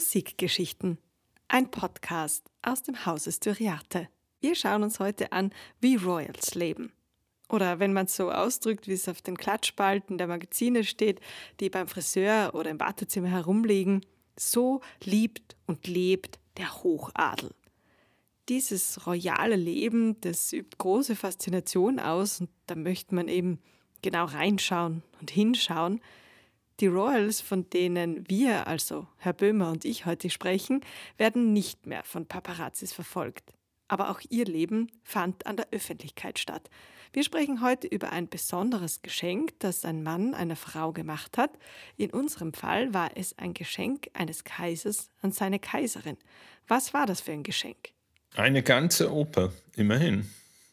Musikgeschichten, ein Podcast aus dem Hause Styriate. Wir schauen uns heute an, wie Royals leben. Oder wenn man es so ausdrückt, wie es auf den Klatschspalten der Magazine steht, die beim Friseur oder im Wartezimmer herumliegen, so liebt und lebt der Hochadel. Dieses royale Leben, das übt große Faszination aus und da möchte man eben genau reinschauen und hinschauen. Die Royals, von denen wir, also Herr Böhmer und ich heute sprechen, werden nicht mehr von Paparazzis verfolgt. Aber auch ihr Leben fand an der Öffentlichkeit statt. Wir sprechen heute über ein besonderes Geschenk, das ein Mann einer Frau gemacht hat. In unserem Fall war es ein Geschenk eines Kaisers an seine Kaiserin. Was war das für ein Geschenk? Eine ganze Oper, immerhin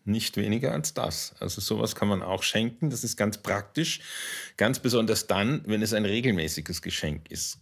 nicht weniger als das. Also sowas kann man auch schenken, das ist ganz praktisch, ganz besonders dann, wenn es ein regelmäßiges Geschenk ist.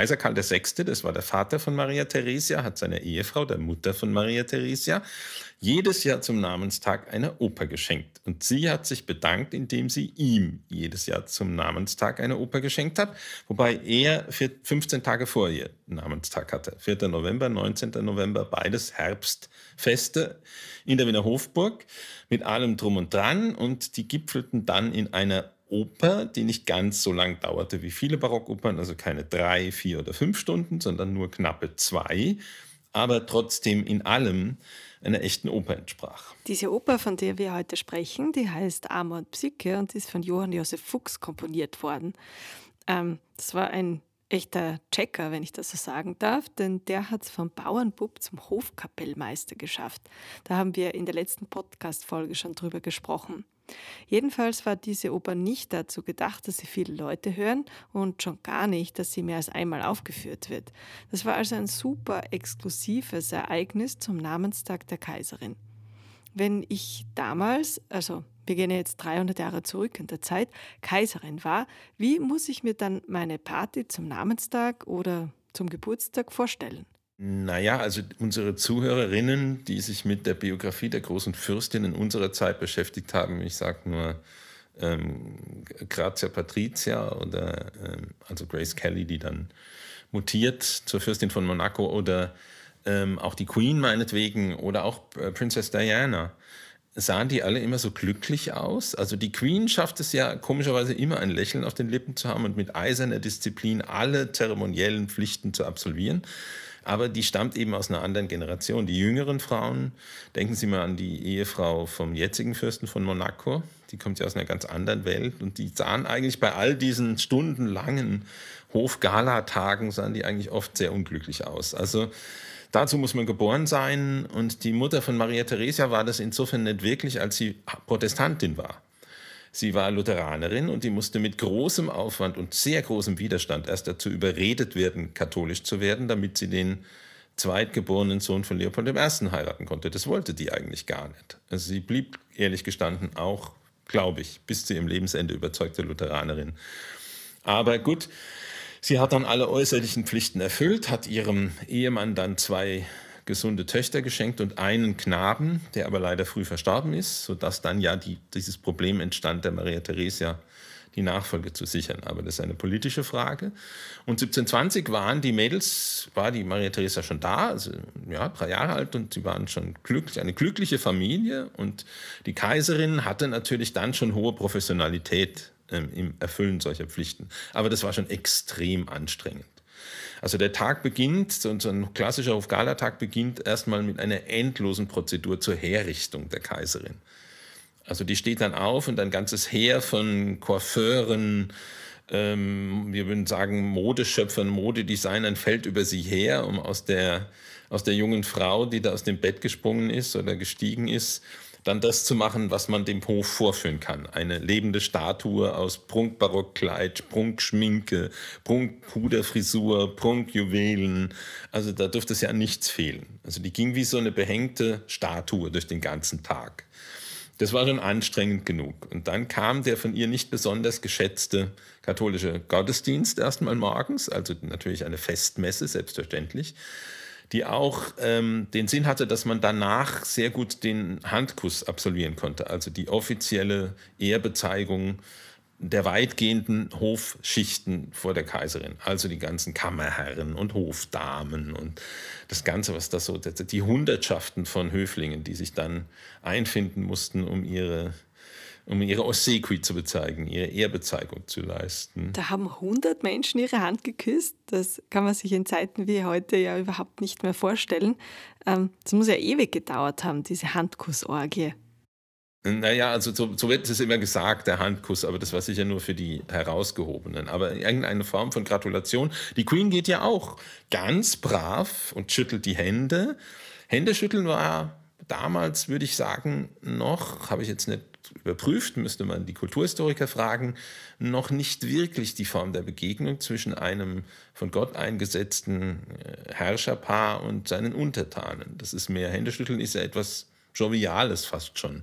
Kaiser Karl VI., das war der Vater von Maria Theresia, hat seiner Ehefrau, der Mutter von Maria Theresia, jedes Jahr zum Namenstag eine Oper geschenkt. Und sie hat sich bedankt, indem sie ihm jedes Jahr zum Namenstag eine Oper geschenkt hat, wobei er 15 Tage vor ihr Namenstag hatte. 4. November, 19. November, beides Herbstfeste in der Wiener Hofburg mit allem drum und dran und die gipfelten dann in einer Oper, die nicht ganz so lang dauerte wie viele Barockopern, also keine drei, vier oder fünf Stunden, sondern nur knappe zwei, aber trotzdem in allem einer echten Oper entsprach. Diese Oper, von der wir heute sprechen, die heißt Amor und Psyche und ist von Johann Josef Fuchs komponiert worden. Ähm, das war ein echter Checker, wenn ich das so sagen darf, denn der hat es vom Bauernbub zum Hofkapellmeister geschafft. Da haben wir in der letzten Podcast-Folge schon drüber gesprochen. Jedenfalls war diese Oper nicht dazu gedacht, dass sie viele Leute hören und schon gar nicht, dass sie mehr als einmal aufgeführt wird. Das war also ein super exklusives Ereignis zum Namenstag der Kaiserin. Wenn ich damals, also wir gehen jetzt 300 Jahre zurück in der Zeit, Kaiserin war, wie muss ich mir dann meine Party zum Namenstag oder zum Geburtstag vorstellen? Naja, also unsere Zuhörerinnen, die sich mit der Biografie der großen Fürstinnen unserer Zeit beschäftigt haben, ich sage nur ähm, Grazia Patricia oder ähm, also Grace Kelly, die dann mutiert zur Fürstin von Monaco oder ähm, auch die Queen meinetwegen oder auch äh, Princess Diana sahen die alle immer so glücklich aus. Also die Queen schafft es ja komischerweise immer ein Lächeln auf den Lippen zu haben und mit eiserner Disziplin alle zeremoniellen Pflichten zu absolvieren aber die stammt eben aus einer anderen Generation. Die jüngeren Frauen, denken Sie mal an die Ehefrau vom jetzigen Fürsten von Monaco, die kommt ja aus einer ganz anderen Welt und die sahen eigentlich bei all diesen stundenlangen Hofgala-Tagen, sahen die eigentlich oft sehr unglücklich aus. Also Dazu muss man geboren sein und die Mutter von Maria Theresia war das insofern nicht wirklich, als sie Protestantin war. Sie war Lutheranerin und die musste mit großem Aufwand und sehr großem Widerstand erst dazu überredet werden, katholisch zu werden, damit sie den zweitgeborenen Sohn von Leopold I. heiraten konnte. Das wollte die eigentlich gar nicht. Also sie blieb ehrlich gestanden auch, glaube ich, bis zu ihrem Lebensende überzeugte Lutheranerin. Aber gut, sie hat dann alle äußerlichen Pflichten erfüllt, hat ihrem Ehemann dann zwei gesunde Töchter geschenkt und einen Knaben, der aber leider früh verstorben ist, sodass dann ja die, dieses Problem entstand, der Maria Theresia die Nachfolge zu sichern. Aber das ist eine politische Frage. Und 1720 waren die Mädels, war die Maria Theresia schon da, also ja, drei Jahre alt und sie waren schon glücklich, eine glückliche Familie. Und die Kaiserin hatte natürlich dann schon hohe Professionalität ähm, im Erfüllen solcher Pflichten. Aber das war schon extrem anstrengend. Also der Tag beginnt, so ein klassischer Hofgala-Tag beginnt erstmal mit einer endlosen Prozedur zur Herrichtung der Kaiserin. Also die steht dann auf und ein ganzes Heer von Coiffeuren, ähm, wir würden sagen Modeschöpfern, Modedesignern fällt über sie her, um aus der, aus der jungen Frau, die da aus dem Bett gesprungen ist oder gestiegen ist, dann das zu machen, was man dem Hof vorführen kann. Eine lebende Statue aus Prunkbarockkleid, Prunkschminke, Prunkpuderfrisur, Prunkjuwelen. Also da dürfte es ja nichts fehlen. Also die ging wie so eine behängte Statue durch den ganzen Tag. Das war schon anstrengend genug. Und dann kam der von ihr nicht besonders geschätzte katholische Gottesdienst erstmal morgens, also natürlich eine Festmesse, selbstverständlich die auch ähm, den Sinn hatte, dass man danach sehr gut den Handkuss absolvieren konnte, also die offizielle Ehrbezeigung der weitgehenden Hofschichten vor der Kaiserin, also die ganzen Kammerherren und Hofdamen und das Ganze, was das so, die Hundertschaften von Höflingen, die sich dann einfinden mussten, um ihre um ihre Ossequi zu bezeigen, ihre Ehrbezeigung zu leisten. Da haben 100 Menschen ihre Hand geküsst. Das kann man sich in Zeiten wie heute ja überhaupt nicht mehr vorstellen. Ähm, das muss ja ewig gedauert haben, diese Handkussorgie. Naja, also so, so wird es immer gesagt, der Handkuss, aber das war sicher nur für die Herausgehobenen. Aber irgendeine Form von Gratulation. Die Queen geht ja auch ganz brav und schüttelt die Hände. Händeschütteln war damals, würde ich sagen, noch, habe ich jetzt nicht überprüft, müsste man die Kulturhistoriker fragen, noch nicht wirklich die Form der Begegnung zwischen einem von Gott eingesetzten äh, Herrscherpaar und seinen Untertanen. Das ist mehr, Händeschütteln ist ja etwas Joviales fast schon,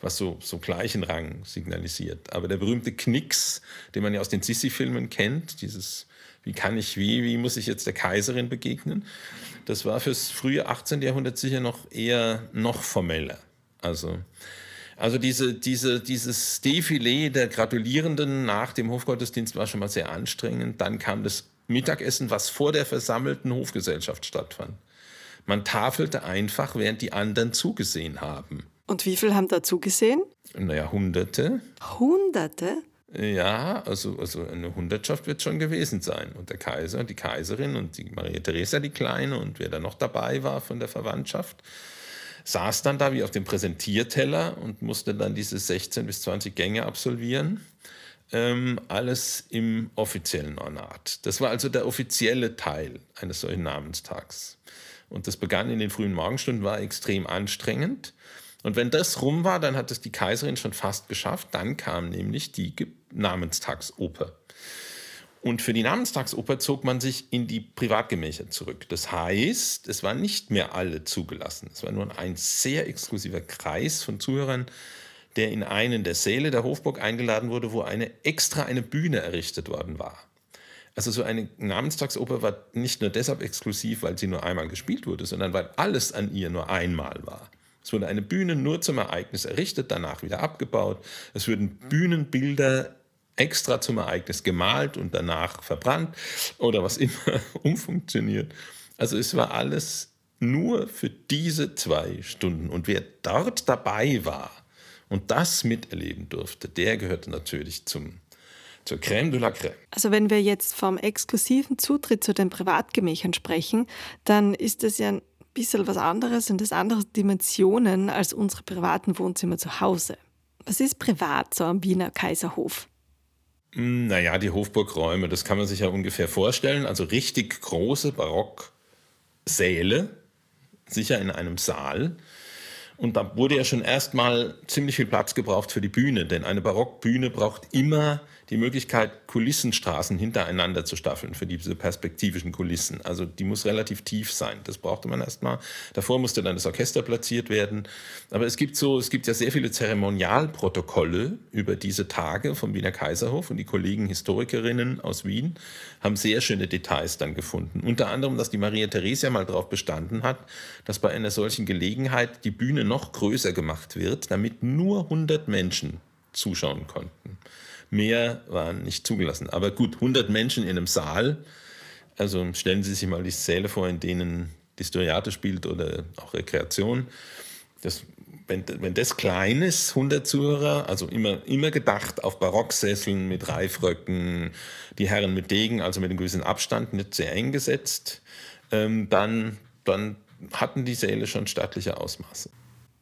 was so, so gleichen Rang signalisiert. Aber der berühmte Knicks, den man ja aus den Sissi-Filmen kennt, dieses wie kann ich, wie, wie muss ich jetzt der Kaiserin begegnen? Das war fürs frühe 18. Jahrhundert sicher noch eher noch formeller. Also also diese, diese, dieses Defilé der Gratulierenden nach dem Hofgottesdienst war schon mal sehr anstrengend. Dann kam das Mittagessen, was vor der versammelten Hofgesellschaft stattfand. Man tafelte einfach, während die anderen zugesehen haben. Und wie viele haben da zugesehen? Naja, Hunderte. Hunderte? Ja, also, also eine Hundertschaft wird schon gewesen sein. Und der Kaiser, die Kaiserin und die Maria Theresa, die Kleine und wer da noch dabei war von der Verwandtschaft saß dann da wie auf dem Präsentierteller und musste dann diese 16 bis 20 Gänge absolvieren. Ähm, alles im offiziellen Ornat. Das war also der offizielle Teil eines solchen Namenstags. Und das begann in den frühen Morgenstunden, war extrem anstrengend. Und wenn das rum war, dann hat es die Kaiserin schon fast geschafft. Dann kam nämlich die Namenstagsoper. Und für die Namenstagsoper zog man sich in die Privatgemächer zurück. Das heißt, es waren nicht mehr alle zugelassen. Es war nur ein sehr exklusiver Kreis von Zuhörern, der in einen der Säle der Hofburg eingeladen wurde, wo eine extra eine Bühne errichtet worden war. Also so eine Namenstagsoper war nicht nur deshalb exklusiv, weil sie nur einmal gespielt wurde, sondern weil alles an ihr nur einmal war. Es wurde eine Bühne nur zum Ereignis errichtet, danach wieder abgebaut. Es würden Bühnenbilder extra zum Ereignis gemalt und danach verbrannt oder was immer umfunktioniert. Also es war alles nur für diese zwei Stunden. Und wer dort dabei war und das miterleben durfte, der gehörte natürlich zum, zur Crème de la Crème. Also wenn wir jetzt vom exklusiven Zutritt zu den Privatgemächern sprechen, dann ist das ja ein bisschen was anderes und das andere Dimensionen als unsere privaten Wohnzimmer zu Hause. Was ist privat so am Wiener Kaiserhof? Hm, naja, die Hofburgräume, das kann man sich ja ungefähr vorstellen. Also richtig große Barocksäle, sicher in einem Saal. Und da wurde ja schon erstmal ziemlich viel Platz gebraucht für die Bühne, denn eine Barockbühne braucht immer die Möglichkeit, Kulissenstraßen hintereinander zu staffeln für diese perspektivischen Kulissen. Also die muss relativ tief sein. Das brauchte man erstmal. Davor musste dann das Orchester platziert werden. Aber es gibt so, es gibt ja sehr viele Zeremonialprotokolle über diese Tage vom Wiener Kaiserhof und die Kollegen Historikerinnen aus Wien haben sehr schöne Details dann gefunden. Unter anderem, dass die Maria Theresia mal darauf bestanden hat, dass bei einer solchen Gelegenheit die Bühne noch größer gemacht wird, damit nur 100 Menschen zuschauen konnten. Mehr waren nicht zugelassen. Aber gut, 100 Menschen in einem Saal. Also stellen Sie sich mal die Säle vor, in denen Historiate spielt oder auch Rekreation. Das wenn, wenn das klein ist, 100 Zuhörer, also immer, immer gedacht auf Barocksesseln mit Reifröcken, die Herren mit Degen, also mit einem gewissen Abstand, nicht sehr eng gesetzt, ähm, dann, dann hatten die Säle schon stattliche Ausmaße.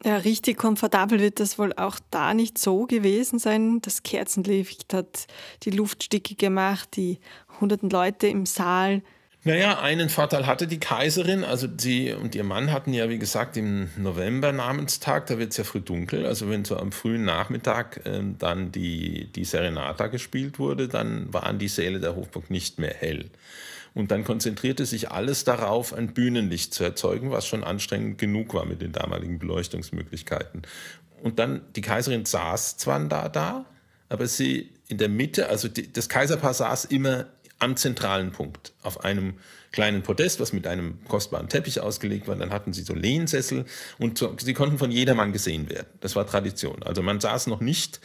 Ja, richtig komfortabel wird das wohl auch da nicht so gewesen sein. Das Kerzenlicht hat die Luft stickig gemacht, die hunderten Leute im Saal. Naja, einen Vorteil hatte die Kaiserin. Also sie und ihr Mann hatten ja, wie gesagt, im November Namenstag, da wird es ja früh dunkel. Also wenn so am frühen Nachmittag äh, dann die, die Serenata gespielt wurde, dann waren die Säle der Hofburg nicht mehr hell. Und dann konzentrierte sich alles darauf, ein Bühnenlicht zu erzeugen, was schon anstrengend genug war mit den damaligen Beleuchtungsmöglichkeiten. Und dann, die Kaiserin saß zwar da, da aber sie in der Mitte, also die, das Kaiserpaar saß immer am zentralen Punkt auf einem kleinen Podest, was mit einem kostbaren Teppich ausgelegt war. Dann hatten sie so Lehnsessel und so, sie konnten von jedermann gesehen werden. Das war Tradition. Also man saß noch nicht,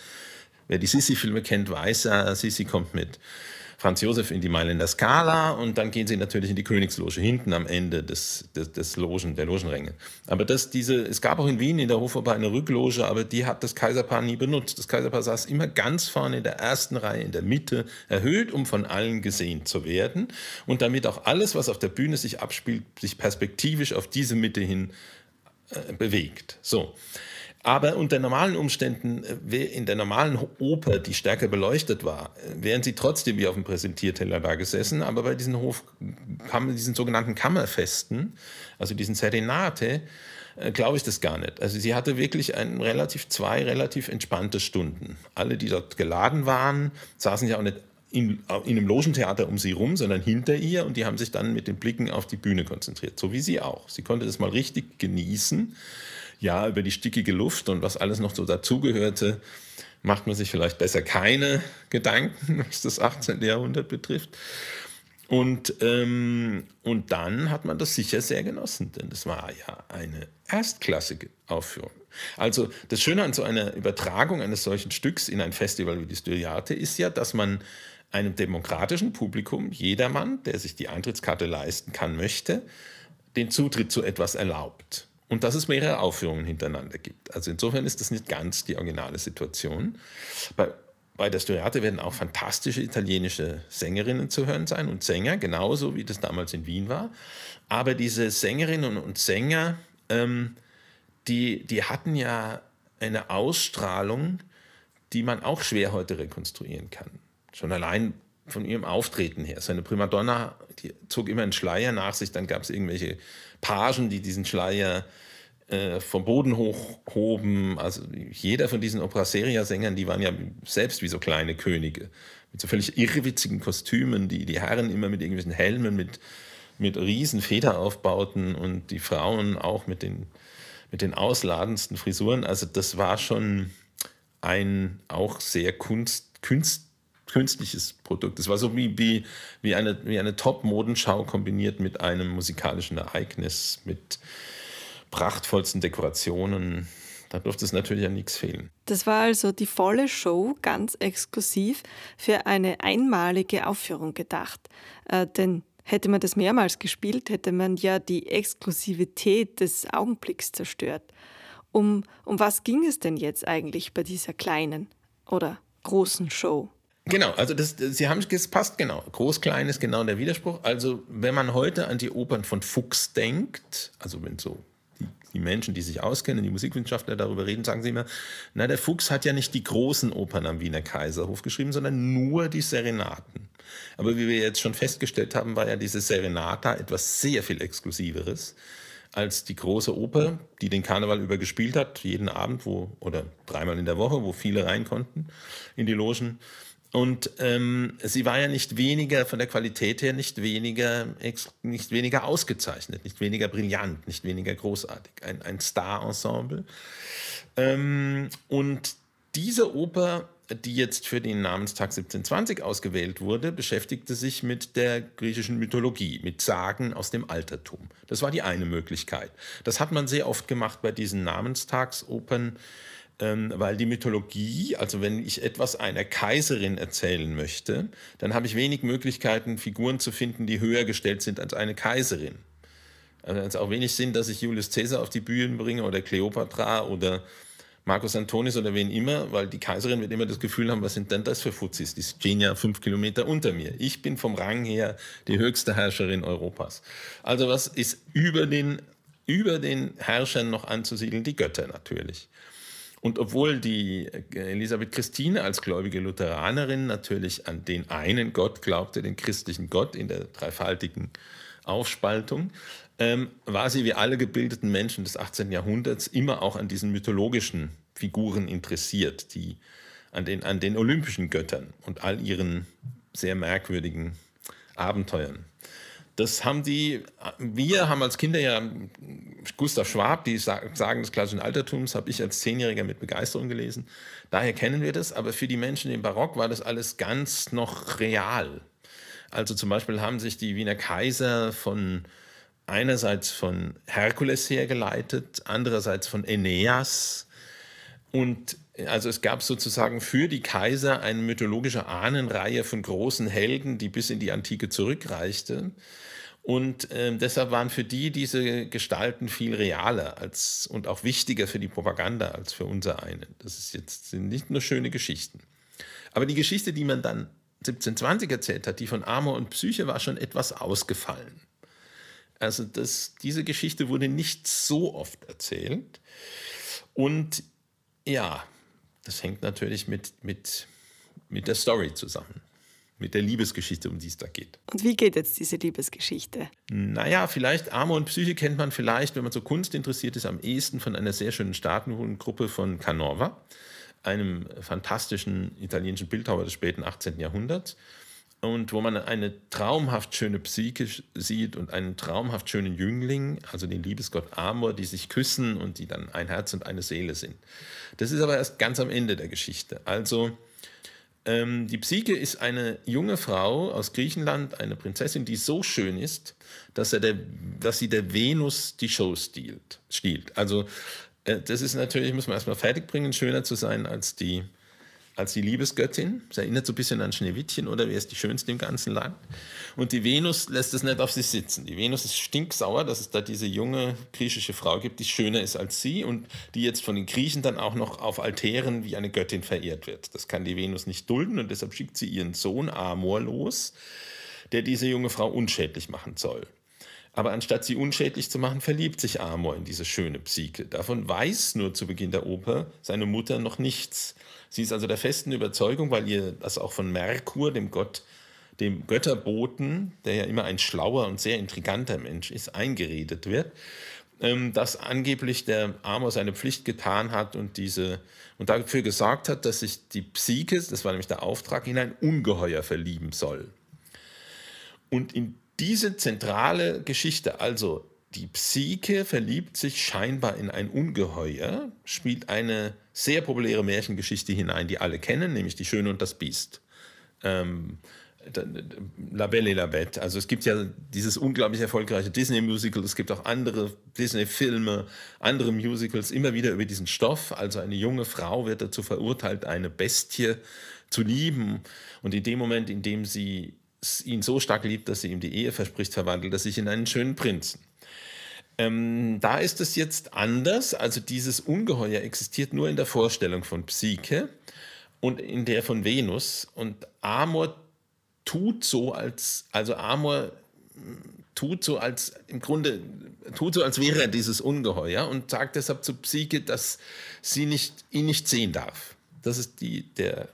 wer die Sissi-Filme kennt, weiß, äh, Sissi kommt mit Franz Josef in die Mailänder Skala und dann gehen sie natürlich in die Königsloge, hinten am Ende des, des, des Logen, der Logenränge. Aber das, diese, es gab auch in Wien in der Hofoper eine Rückloge, aber die hat das Kaiserpaar nie benutzt. Das Kaiserpaar saß immer ganz vorne in der ersten Reihe, in der Mitte, erhöht, um von allen gesehen zu werden und damit auch alles, was auf der Bühne sich abspielt, sich perspektivisch auf diese Mitte hin äh, bewegt. So. Aber unter normalen Umständen, äh, in der normalen Oper, die stärker beleuchtet war, äh, wären sie trotzdem wie auf dem Präsentierteller da gesessen. Aber bei diesen, Hof, diesen sogenannten Kammerfesten, also diesen Serenate, äh, glaube ich das gar nicht. Also sie hatte wirklich ein relativ, zwei relativ entspannte Stunden. Alle, die dort geladen waren, saßen ja auch nicht in, in einem Logentheater um sie rum, sondern hinter ihr und die haben sich dann mit den Blicken auf die Bühne konzentriert, so wie sie auch. Sie konnte das mal richtig genießen ja, über die stickige Luft und was alles noch so dazugehörte, macht man sich vielleicht besser keine Gedanken, was das 18. Jahrhundert betrifft. Und, ähm, und dann hat man das sicher sehr genossen, denn es war ja eine erstklassige Aufführung. Also das Schöne an so einer Übertragung eines solchen Stücks in ein Festival wie die Styriate ist ja, dass man einem demokratischen Publikum, jedermann, der sich die Eintrittskarte leisten kann, möchte, den Zutritt zu etwas erlaubt und dass es mehrere Aufführungen hintereinander gibt. Also insofern ist das nicht ganz die originale Situation. Bei, bei der Storiate werden auch fantastische italienische Sängerinnen zu hören sein und Sänger, genauso wie das damals in Wien war. Aber diese Sängerinnen und Sänger, ähm, die, die hatten ja eine Ausstrahlung, die man auch schwer heute rekonstruieren kann. Schon allein von ihrem Auftreten her. Seine Primadonna die zog immer einen Schleier nach sich, dann gab es irgendwelche Pagen, die diesen Schleier äh, vom Boden hochhoben. Also jeder von diesen Opera Seria-Sängern, die waren ja selbst wie so kleine Könige. Mit so völlig irrwitzigen Kostümen, die die Herren immer mit irgendwelchen Helmen, mit, mit riesen Federaufbauten und die Frauen auch mit den, mit den ausladendsten Frisuren. Also das war schon ein auch sehr kunst, kunst künstliches Produkt. Es war so wie, wie, wie eine, wie eine Top-Modenschau kombiniert mit einem musikalischen Ereignis, mit prachtvollsten Dekorationen. Da durfte es natürlich an nichts fehlen. Das war also die volle Show ganz exklusiv für eine einmalige Aufführung gedacht. Äh, denn hätte man das mehrmals gespielt, hätte man ja die Exklusivität des Augenblicks zerstört. Um, um was ging es denn jetzt eigentlich bei dieser kleinen oder großen Show? Genau, also das, Sie haben es passt genau. Groß, klein ist genau der Widerspruch. Also wenn man heute an die Opern von Fuchs denkt, also wenn so die, die Menschen, die sich auskennen, die Musikwissenschaftler darüber reden, sagen sie immer, na der Fuchs hat ja nicht die großen Opern am Wiener Kaiserhof geschrieben, sondern nur die Serenaten. Aber wie wir jetzt schon festgestellt haben, war ja diese Serenata etwas sehr viel Exklusiveres als die große Oper, die den Karneval über gespielt hat, jeden Abend wo, oder dreimal in der Woche, wo viele rein konnten in die Logen. Und ähm, sie war ja nicht weniger, von der Qualität her, nicht weniger, nicht weniger ausgezeichnet, nicht weniger brillant, nicht weniger großartig. Ein, ein Star-Ensemble. Ähm, und diese Oper, die jetzt für den Namenstag 1720 ausgewählt wurde, beschäftigte sich mit der griechischen Mythologie, mit Sagen aus dem Altertum. Das war die eine Möglichkeit. Das hat man sehr oft gemacht bei diesen Namenstagsopern ähm, weil die Mythologie, also wenn ich etwas einer Kaiserin erzählen möchte, dann habe ich wenig Möglichkeiten, Figuren zu finden, die höher gestellt sind als eine Kaiserin. Also es auch wenig Sinn, dass ich Julius Caesar auf die Bühne bringe oder Kleopatra oder Marcus Antonius oder wen immer, weil die Kaiserin wird immer das Gefühl haben, was sind denn das für Fuzis? Die stehen ja fünf Kilometer unter mir. Ich bin vom Rang her die höchste Herrscherin Europas. Also was ist über den, über den Herrschern noch anzusiedeln? Die Götter natürlich. Und obwohl die Elisabeth Christine als gläubige Lutheranerin natürlich an den einen Gott glaubte, den christlichen Gott in der dreifaltigen Aufspaltung, ähm, war sie wie alle gebildeten Menschen des 18. Jahrhunderts immer auch an diesen mythologischen Figuren interessiert, die an den, an den olympischen Göttern und all ihren sehr merkwürdigen Abenteuern. Das haben die, wir haben als Kinder ja Gustav Schwab, die Sagen des klassischen Altertums, habe ich als Zehnjähriger mit Begeisterung gelesen. Daher kennen wir das, aber für die Menschen im Barock war das alles ganz noch real. Also zum Beispiel haben sich die Wiener Kaiser von einerseits von Herkules hergeleitet, andererseits von Aeneas. Und also es gab sozusagen für die Kaiser eine mythologische Ahnenreihe von großen Helden, die bis in die Antike zurückreichte. Und äh, deshalb waren für die diese Gestalten viel realer als, und auch wichtiger für die Propaganda als für unser einen. Das ist jetzt, sind nicht nur schöne Geschichten. Aber die Geschichte, die man dann 1720 erzählt hat, die von Amor und Psyche, war schon etwas ausgefallen. Also das, diese Geschichte wurde nicht so oft erzählt. Und ja, das hängt natürlich mit, mit, mit der Story zusammen mit der Liebesgeschichte, um die es da geht. Und wie geht jetzt diese Liebesgeschichte? Naja, vielleicht Amor und Psyche kennt man vielleicht, wenn man so Kunst interessiert ist, am ehesten von einer sehr schönen Staatengruppe von Canova, einem fantastischen italienischen Bildhauer des späten 18. Jahrhunderts. Und wo man eine traumhaft schöne Psyche sieht und einen traumhaft schönen Jüngling, also den Liebesgott Amor, die sich küssen und die dann ein Herz und eine Seele sind. Das ist aber erst ganz am Ende der Geschichte. Also ähm, die Psyche ist eine junge Frau aus Griechenland, eine Prinzessin, die so schön ist, dass, er der, dass sie der Venus die Show stiehlt. stiehlt. Also äh, das ist natürlich, muss man erstmal fertigbringen, schöner zu sein als die als die Liebesgöttin. Es erinnert so ein bisschen an Schneewittchen oder wer ist die schönste im ganzen Land. Und die Venus lässt es nicht auf sich sitzen. Die Venus ist stinksauer, dass es da diese junge griechische Frau gibt, die schöner ist als sie und die jetzt von den Griechen dann auch noch auf Altären wie eine Göttin verehrt wird. Das kann die Venus nicht dulden und deshalb schickt sie ihren Sohn Amor los, der diese junge Frau unschädlich machen soll. Aber anstatt sie unschädlich zu machen, verliebt sich Amor in diese schöne Psyche. Davon weiß nur zu Beginn der Oper seine Mutter noch nichts. Sie ist also der festen Überzeugung, weil ihr das auch von Merkur, dem Gott, dem Götterboten, der ja immer ein schlauer und sehr intriganter Mensch ist, eingeredet wird, ähm, dass angeblich der Amor seine Pflicht getan hat und diese und dafür gesorgt hat, dass sich die Psyche, das war nämlich der Auftrag, in ein Ungeheuer verlieben soll. Und in diese zentrale Geschichte, also die Psyche verliebt sich scheinbar in ein Ungeheuer, spielt eine sehr populäre Märchengeschichte hinein, die alle kennen, nämlich Die Schöne und das Biest. Ähm, La Belle et la Bête. Also es gibt ja dieses unglaublich erfolgreiche Disney-Musical, es gibt auch andere Disney-Filme, andere Musicals, immer wieder über diesen Stoff. Also eine junge Frau wird dazu verurteilt, eine Bestie zu lieben. Und in dem Moment, in dem sie ihn so stark liebt, dass sie ihm die Ehe verspricht, verwandelt er sich in einen schönen Prinzen. Ähm, da ist es jetzt anders. Also dieses Ungeheuer existiert nur in der Vorstellung von Psyche und in der von Venus. Und Amor tut so, als, also Amor hm, tut so, als im Grunde tut so, als wäre er dieses Ungeheuer und sagt deshalb zu Psyche, dass sie nicht, ihn nicht sehen darf. Das ist die, der,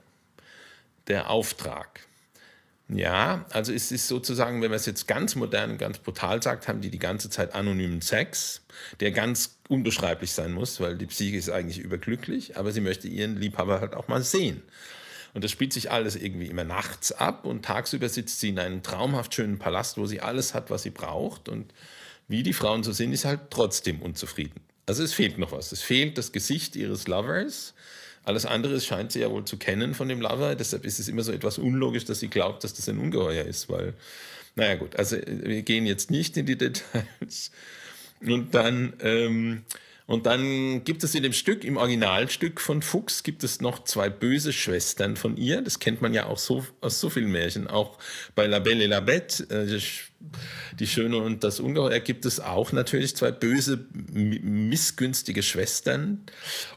der Auftrag. Ja, also es ist sozusagen, wenn man es jetzt ganz modern und ganz brutal sagt, haben die die ganze Zeit anonymen Sex, der ganz unbeschreiblich sein muss, weil die Psyche ist eigentlich überglücklich, aber sie möchte ihren Liebhaber halt auch mal sehen. Und das spielt sich alles irgendwie immer nachts ab und tagsüber sitzt sie in einem traumhaft schönen Palast, wo sie alles hat, was sie braucht. Und wie die Frauen so sind, ist halt trotzdem unzufrieden. Also es fehlt noch was. Es fehlt das Gesicht ihres Lovers alles andere scheint sie ja wohl zu kennen von dem Lover. Deshalb ist es immer so etwas unlogisch, dass sie glaubt, dass das ein Ungeheuer ist, weil, naja gut, also wir gehen jetzt nicht in die Details. Und dann, ähm, Und dann gibt es in dem Stück, im Originalstück von Fuchs, gibt es noch zwei böse Schwestern von ihr. Das kennt man ja auch so, aus so vielen Märchen. Auch bei La Belle et la Bête, äh, die Schöne und das Ungeheuer, gibt es auch natürlich zwei böse, missgünstige Schwestern.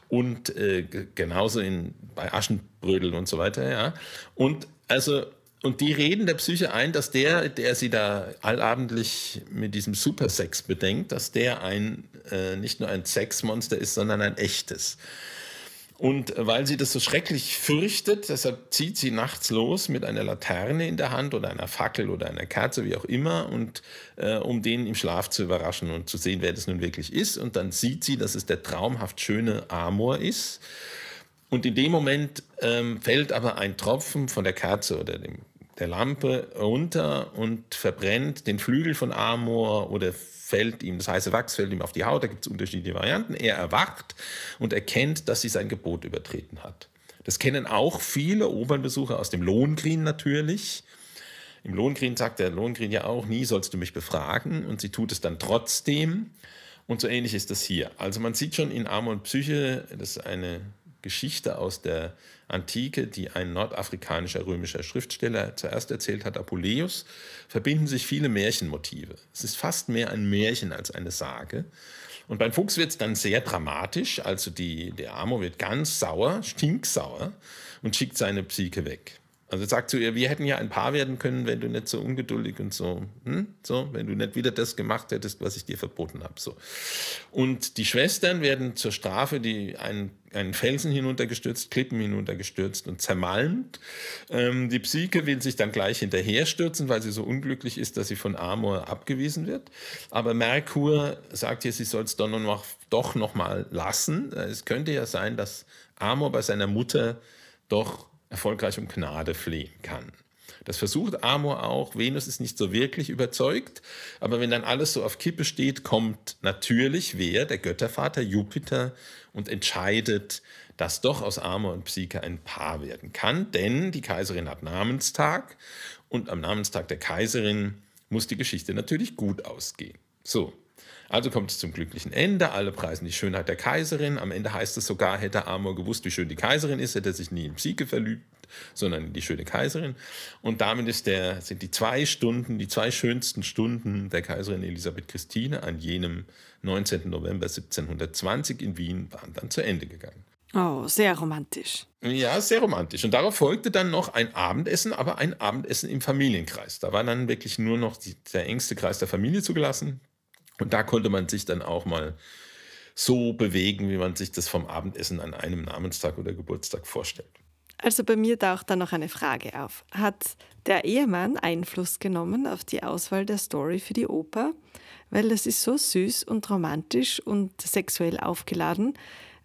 Und äh, genauso in, bei Aschenbrödel und so weiter. Ja. Und also und die reden der Psyche ein, dass der, der sie da allabendlich mit diesem Supersex bedenkt, dass der ein, äh, nicht nur ein Sexmonster ist, sondern ein echtes. Und weil sie das so schrecklich fürchtet, deshalb zieht sie nachts los mit einer Laterne in der Hand oder einer Fackel oder einer Kerze, wie auch immer, und äh, um den im Schlaf zu überraschen und zu sehen, wer das nun wirklich ist. Und dann sieht sie, dass es der traumhaft schöne Amor ist. Und in dem Moment ähm, fällt aber ein Tropfen von der Kerze oder dem, der Lampe runter und verbrennt den Flügel von Amor oder fällt ihm, das heiße Wachs fällt ihm auf die Haut, da gibt es unterschiedliche Varianten. Er erwacht und erkennt, dass sie sein Gebot übertreten hat. Das kennen auch viele Opernbesucher aus dem Lohengrin natürlich. Im Lohengrin sagt der Lohengrin ja auch, nie sollst du mich befragen und sie tut es dann trotzdem. Und so ähnlich ist das hier. Also man sieht schon in Amor und Psyche, das ist eine Geschichte aus der Antike, die ein nordafrikanischer römischer Schriftsteller zuerst erzählt hat, Apuleius, verbinden sich viele Märchenmotive. Es ist fast mehr ein Märchen als eine Sage. Und beim Fuchs wird es dann sehr dramatisch, also die, der Amor wird ganz sauer, stinksauer und schickt seine Psyche weg. Also sagt zu ihr, wir hätten ja ein Paar werden können, wenn du nicht so ungeduldig und so, hm, so, wenn du nicht wieder das gemacht hättest, was ich dir verboten habe. So. Und die Schwestern werden zur Strafe die einen, einen Felsen hinuntergestürzt, Klippen hinuntergestürzt und zermalmt. Ähm, die Psyche will sich dann gleich hinterher stürzen, weil sie so unglücklich ist, dass sie von Amor abgewiesen wird. Aber Merkur sagt ihr, sie soll es doch noch, doch noch mal lassen. Es könnte ja sein, dass Amor bei seiner Mutter doch erfolgreich um Gnade flehen kann. Das versucht Amor auch. Venus ist nicht so wirklich überzeugt. Aber wenn dann alles so auf Kippe steht, kommt natürlich wer? Der Göttervater Jupiter und entscheidet, dass doch aus Amor und Psyche ein Paar werden kann. Denn die Kaiserin hat Namenstag und am Namenstag der Kaiserin muss die Geschichte natürlich gut ausgehen. So, also kommt es zum glücklichen Ende. Alle preisen die Schönheit der Kaiserin. Am Ende heißt es sogar, hätte Amor gewusst, wie schön die Kaiserin ist, hätte er sich nie in Psyche verliebt, sondern in die schöne Kaiserin. Und damit ist der, sind die zwei Stunden, die zwei schönsten Stunden der Kaiserin Elisabeth Christine an jenem 19. November 1720 in Wien waren dann zu Ende gegangen. Oh, sehr romantisch. Ja, sehr romantisch. Und darauf folgte dann noch ein Abendessen, aber ein Abendessen im Familienkreis. Da war dann wirklich nur noch die, der engste Kreis der Familie zugelassen. Und da konnte man sich dann auch mal so bewegen, wie man sich das vom Abendessen an einem Namenstag oder Geburtstag vorstellt. Also bei mir taucht da noch eine Frage auf. Hat der Ehemann Einfluss genommen auf die Auswahl der Story für die Oper? Weil das ist so süß und romantisch und sexuell aufgeladen.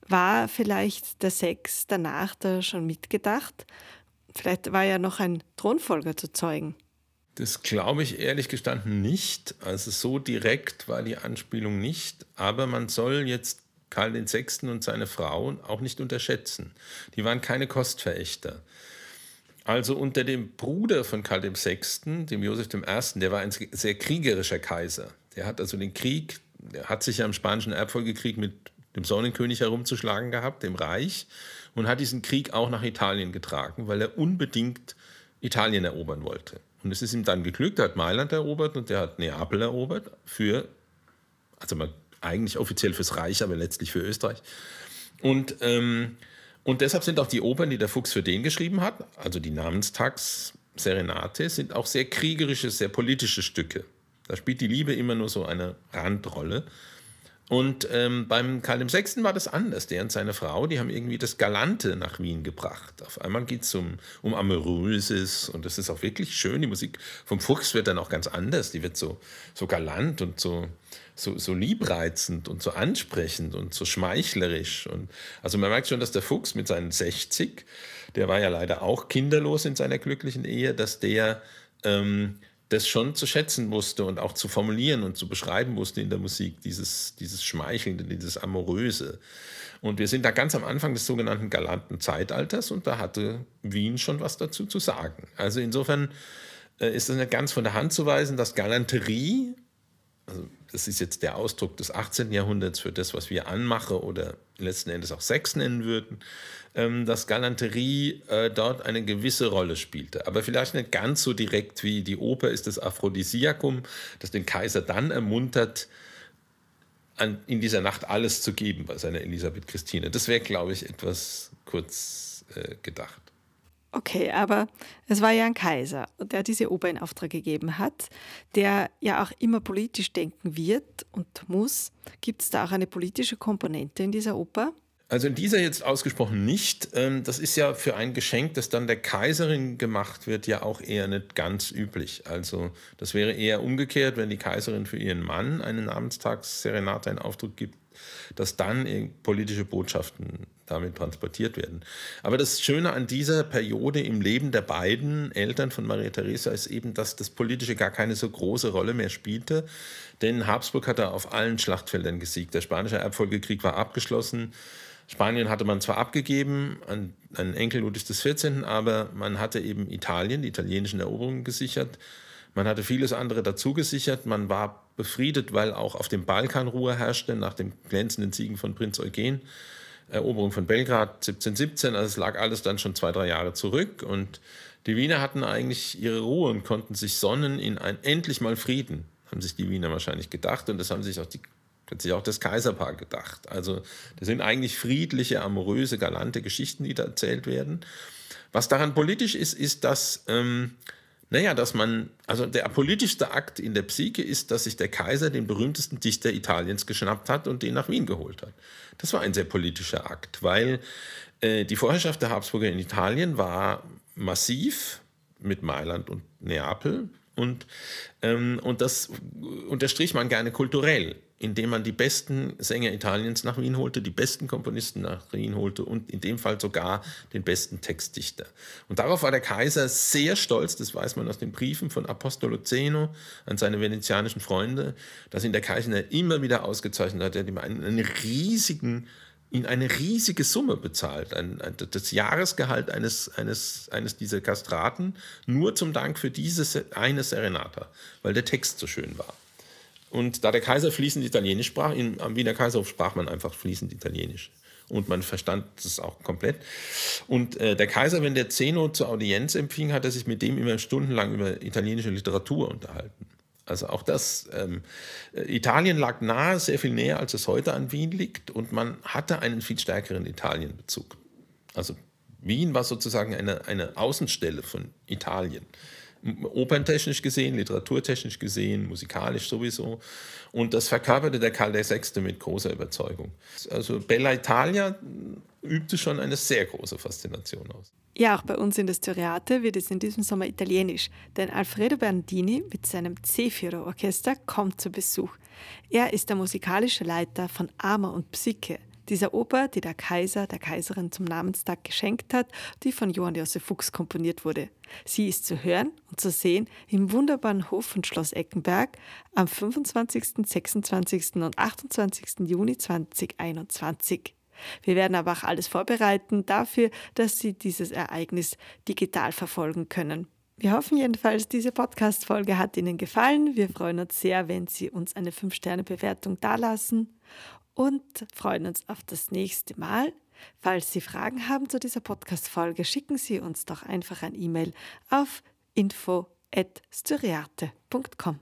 War vielleicht der Sex danach da schon mitgedacht? Vielleicht war ja noch ein Thronfolger zu zeugen. Das glaube ich ehrlich gestanden nicht. Also so direkt war die Anspielung nicht. Aber man soll jetzt Karl VI. und seine Frau auch nicht unterschätzen. Die waren keine Kostverächter. Also unter dem Bruder von Karl VI., dem Josef I., der war ein sehr kriegerischer Kaiser. Der hat also den Krieg, der hat sich ja im Spanischen Erbfolgekrieg mit dem Sonnenkönig herumzuschlagen gehabt, dem Reich, und hat diesen Krieg auch nach Italien getragen, weil er unbedingt Italien erobern wollte. Und es ist ihm dann geglückt, er hat Mailand erobert und er hat Neapel erobert für, also mal eigentlich offiziell fürs Reich, aber letztlich für Österreich. Und, ähm, und deshalb sind auch die Opern, die der Fuchs für den geschrieben hat, also die Namenstags Serenate, sind auch sehr kriegerische, sehr politische Stücke. Da spielt die Liebe immer nur so eine Randrolle. Und ähm, beim Karl VI. war das anders. Der und seine Frau, die haben irgendwie das Galante nach Wien gebracht. Auf einmal geht es um, um Amoröses und das ist auch wirklich schön. Die Musik vom Fuchs wird dann auch ganz anders. Die wird so, so galant und so, so, so liebreizend und so ansprechend und so schmeichlerisch. Und also man merkt schon, dass der Fuchs mit seinen 60, der war ja leider auch kinderlos in seiner glücklichen Ehe, dass der ähm, das schon zu schätzen wusste und auch zu formulieren und zu beschreiben wusste in der Musik, dieses, dieses Schmeichelnde, dieses Amoröse. Und wir sind da ganz am Anfang des sogenannten galanten Zeitalters und da hatte Wien schon was dazu zu sagen. Also insofern äh, ist es nicht ganz von der Hand zu weisen, dass Galanterie, also das ist jetzt der Ausdruck des 18. Jahrhunderts für das, was wir Anmache oder letzten Endes auch Sex nennen würden, ähm, dass Galanterie äh, dort eine gewisse Rolle spielte. Aber vielleicht nicht ganz so direkt wie die Oper ist das Aphrodisiakum, das den Kaiser dann ermuntert, an, in dieser Nacht alles zu geben bei seiner Elisabeth Christine. Das wäre, glaube ich, etwas kurz äh, gedacht. Okay, aber es war ja ein Kaiser, der diese Oper in Auftrag gegeben hat, der ja auch immer politisch denken wird und muss. Gibt es da auch eine politische Komponente in dieser Oper? Also in dieser jetzt ausgesprochen nicht. Ähm, das ist ja für ein Geschenk, das dann der Kaiserin gemacht wird, ja auch eher nicht ganz üblich. Also das wäre eher umgekehrt, wenn die Kaiserin für ihren Mann einen Namenstagsserenate in Aufdruck gibt, dass dann politische Botschaften damit transportiert werden. Aber das Schöne an dieser Periode im Leben der beiden Eltern von Maria Theresa ist eben, dass das Politische gar keine so große Rolle mehr spielte. Denn Habsburg hatte auf allen Schlachtfeldern gesiegt. Der spanische Erbfolgekrieg war abgeschlossen. Spanien hatte man zwar abgegeben an einen Enkel Ludwigs XIV., aber man hatte eben Italien, die italienischen Eroberungen gesichert. Man hatte vieles andere dazu gesichert. Man war befriedet, weil auch auf dem Balkan Ruhe herrschte nach den glänzenden Siegen von Prinz Eugen. Eroberung von Belgrad 1717, also es lag alles dann schon zwei, drei Jahre zurück und die Wiener hatten eigentlich ihre Ruhe und konnten sich sonnen in ein endlich mal Frieden, haben sich die Wiener wahrscheinlich gedacht und das haben sich auch die hat sich auch das Kaiserpaar gedacht. Also das sind eigentlich friedliche, amoröse, galante Geschichten, die da erzählt werden. Was daran politisch ist, ist, dass, ähm, naja, dass man, also der politischste Akt in der Psyche ist, dass sich der Kaiser den berühmtesten Dichter Italiens geschnappt hat und den nach Wien geholt hat. Das war ein sehr politischer Akt, weil äh, die Vorherrschaft der Habsburger in Italien war massiv mit Mailand und Neapel und, ähm, und das unterstrich man gerne kulturell indem man die besten Sänger Italiens nach Wien holte, die besten Komponisten nach Wien holte und in dem Fall sogar den besten Textdichter. Und darauf war der Kaiser sehr stolz, das weiß man aus den Briefen von Apostolo Zeno an seine venezianischen Freunde, dass ihn der Kaiser immer wieder ausgezeichnet hat. Er hat ihm einen, einen riesigen ihn eine riesige Summe bezahlt, ein, ein, das Jahresgehalt eines, eines, eines dieser Kastraten, nur zum Dank für diese eine Serenata, weil der Text so schön war. Und da der Kaiser fließend Italienisch sprach, in, am Wiener Kaiserhof sprach man einfach fließend Italienisch. Und man verstand es auch komplett. Und äh, der Kaiser, wenn der Zeno zur Audienz empfing, hat er sich mit dem immer stundenlang über italienische Literatur unterhalten. Also auch das, ähm, äh, Italien lag nahe, sehr viel näher, als es heute an Wien liegt. Und man hatte einen viel stärkeren Italienbezug. Also Wien war sozusagen eine, eine Außenstelle von Italien operntechnisch gesehen, literaturtechnisch gesehen, musikalisch sowieso. Und das verkörperte der Karl VI. mit großer Überzeugung. Also Bella Italia übte schon eine sehr große Faszination aus. Ja, auch bei uns in der Storiate wird es in diesem Sommer italienisch, denn Alfredo Bernardini mit seinem C4-Orchester kommt zu Besuch. Er ist der musikalische Leiter von Armer und Psyche – dieser Oper, die der Kaiser der Kaiserin zum Namenstag geschenkt hat, die von Johann Josef Fuchs komponiert wurde. Sie ist zu hören und zu sehen im wunderbaren Hof von Schloss Eckenberg am 25., 26. und 28. Juni 2021. Wir werden aber auch alles vorbereiten dafür, dass Sie dieses Ereignis digital verfolgen können. Wir hoffen jedenfalls, diese Podcast-Folge hat Ihnen gefallen. Wir freuen uns sehr, wenn Sie uns eine 5-Sterne-Bewertung dalassen und freuen uns auf das nächste Mal. Falls Sie Fragen haben zu dieser Podcast-Folge, schicken Sie uns doch einfach ein E-Mail auf info.styriate.com.